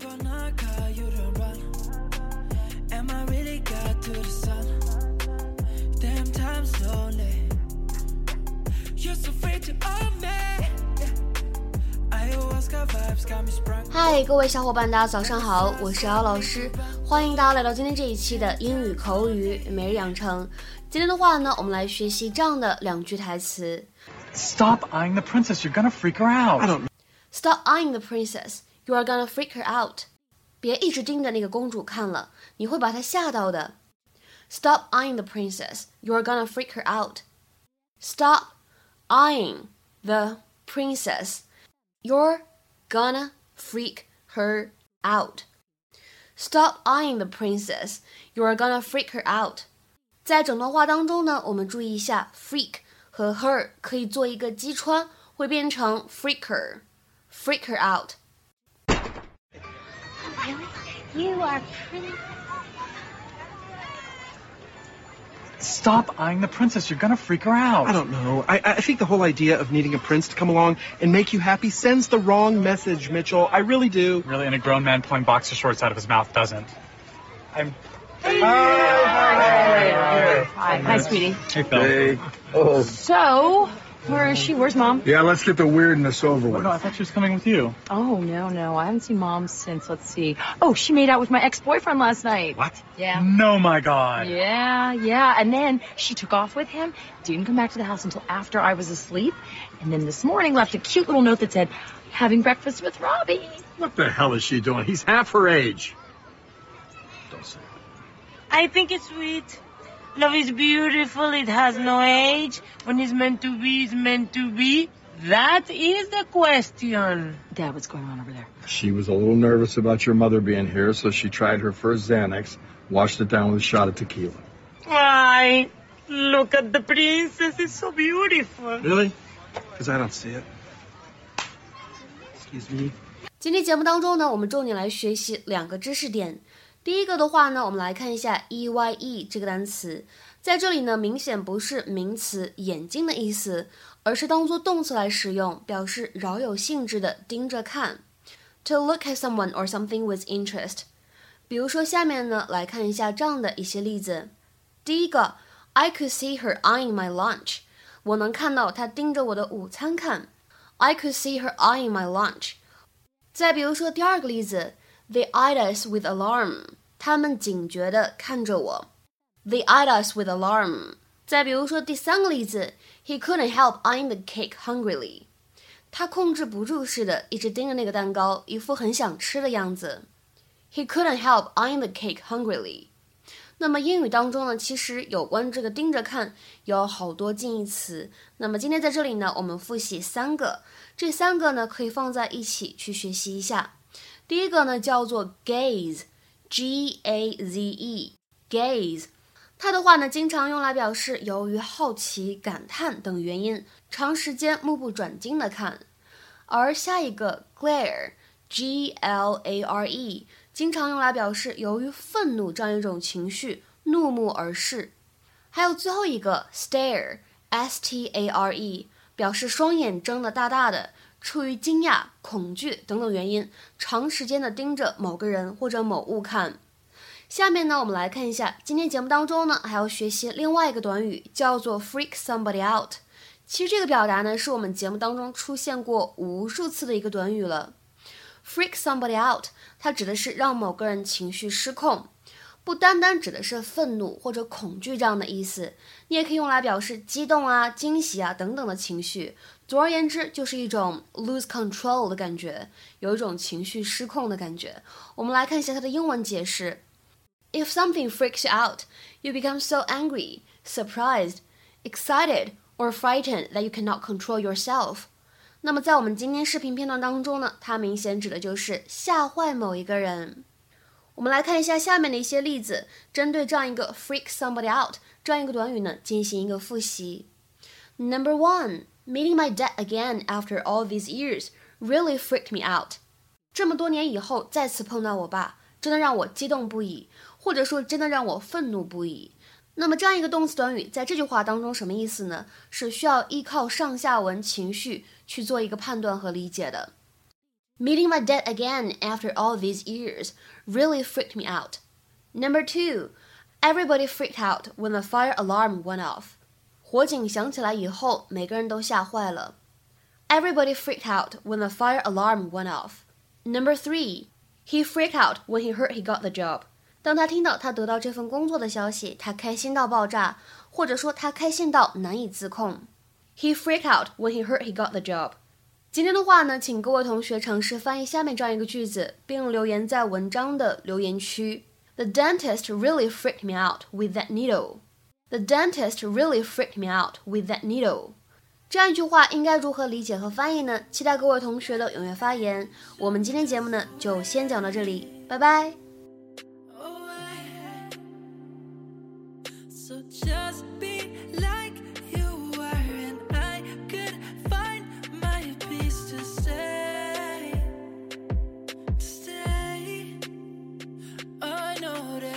gonna call you to run. Am I really got to the sun? Damn time slowly. You're so free to own me. Ayahuasca vibes got me sprung. 嗨，各位小伙伴，大家早上好，我是姚老师，欢迎大家来到今天这一期的英语口语每日养成。今天的话呢，我们来学习这样的两句台词 Stop eyeing the princess. You're gonna freak her out. Don't.：Stop eyeing the princess, you are gonna freak her out。别一直盯着那个公主看了，你会把她吓到的。Stop eyeing the princess, you are gonna freak her out. Stop eyeing the princess, you're gonna freak her out. Stop eyeing the princess, you are gonna freak her out. 在整段话当中呢，我们注意一下，freak 和 her 可以做一个击穿，会变成 freaker。freak her out。 Really? You are pretty. Stop eyeing the princess. You're gonna freak her out. I don't know. I, I think the whole idea of needing a prince to come along and make you happy sends the wrong message, Mitchell. I really do. Really, and a grown man pulling boxer shorts out of his mouth doesn't. I'm. Hi, hi, sweetie. Hey, Phil. Oh, So, where is she? Where's mom? yeah, let's get the weirdness over Oh, with. no, I thought she was coming with you. Oh, no, no. I haven't seen mom since, let's see. Oh, she made out with my ex-boyfriend last night. What? Yeah. No, my God. Yeah, yeah. And then she took off with him, didn't come back to the house until after I was asleep. And then this morning left a cute little note that said, having breakfast with Robbie. What the hell is she doing? He's half her age. Don't say it. I think it's sweet. Love is beautiful. It has no age. When it's meant to be, it's meant to be. That is the question. Dad, what's going on over there? She was a little nervous about your mother being here, so she tried her first Xanax, washed it down with a shot of tequila. Why? Look at the princess. It's so beautiful. Really? Because I don't see it. Excuse me. 今天节目当中呢，我们重点来学习两个知识点。 第一个的话呢，我们来看一下 e y e 这个单词，在这里呢，明显不是名词眼睛的意思，而是当做动词来使用，表示饶有兴致的盯着看。To look at someone or something with interest。比如说下面呢，来看一下这样的一些例子。第一个，I could see her eyeing my lunch。我能看到她盯着我的午餐看。I could see her eyeing my lunch。再比如说第二个例子，They eyed us with alarm，他们警觉地看着我。They eyed us with alarm。再比如说第三个例子，He couldn't help eyeing the cake hungrily，他控制不住似的，一直盯着那个蛋糕，一副很想吃的样子。He couldn't help eyeing the cake hungrily。那么英语当中呢，其实有关这个盯着看有好多近义词。那么今天在这里呢，我们复习三个，这三个呢可以放在一起去学习一下。第一个呢叫做 gaze，g a z e，gaze，它的话呢经常用来表示由于好奇、感叹等原因，长时间目不转睛的看。而下一个 glare，g l a r e。经常用来表示由于愤怒这样一种情绪，怒目而视。还有最后一个 stare，s t a r e，表示双眼睁得大大的，出于惊讶、恐惧等等原因，长时间的盯着某个人或者某物看。下面呢，我们来看一下今天节目当中呢，还要学习另外一个短语，叫做 freak somebody out。其实这个表达呢，是我们节目当中出现过无数次的一个短语了。freak somebody out，它指的是让某个人情绪失控，不单单指的是愤怒或者恐惧这样的意思，你也可以用来表示激动啊、惊喜啊等等的情绪。总而言之，就是一种 lose control 的感觉，有一种情绪失控的感觉。我们来看一下它的英文解释：If something freaks you out, you become so angry, surprised, excited, or frightened that you cannot control yourself. 那么在我们今天视频片段当中呢，它明显指的就是吓坏某一个人。我们来看一下下面的一些例子，针对这样一个 freak somebody out 这样一个短语呢，进行一个复习。Number one, meeting my dad again after all these years really freaked me out. 这么多年以后再次碰到我爸，真的让我激动不已，或者说真的让我愤怒不已。那么这样一个动词短语在这句话当中什么意思呢？是需要依靠上下文情绪去做一个判断和理解的。Meeting my dad again after all these years really freaked me out. Number two, everybody freaked out when the fire alarm went off. 火警响起来以后，每个人都吓坏了。Everybody freaked out when the fire alarm went off. Number three, he freaked out when he heard he got the job. 当他听到他得到这份工作的消息，他开心到爆炸，或者说他开心到难以自控。He freaked out when he heard he got the job. 今天的话呢，请各位同学尝试翻译下面这样一个句子，并留言在文章的留言区。The dentist really freaked me out with that needle. The dentist really freaked me out with that needle. 这样一句话应该如何理解和翻译呢？期待各位同学的踊跃发言。我们今天节目呢，就先讲到这里，拜拜。So just be notice.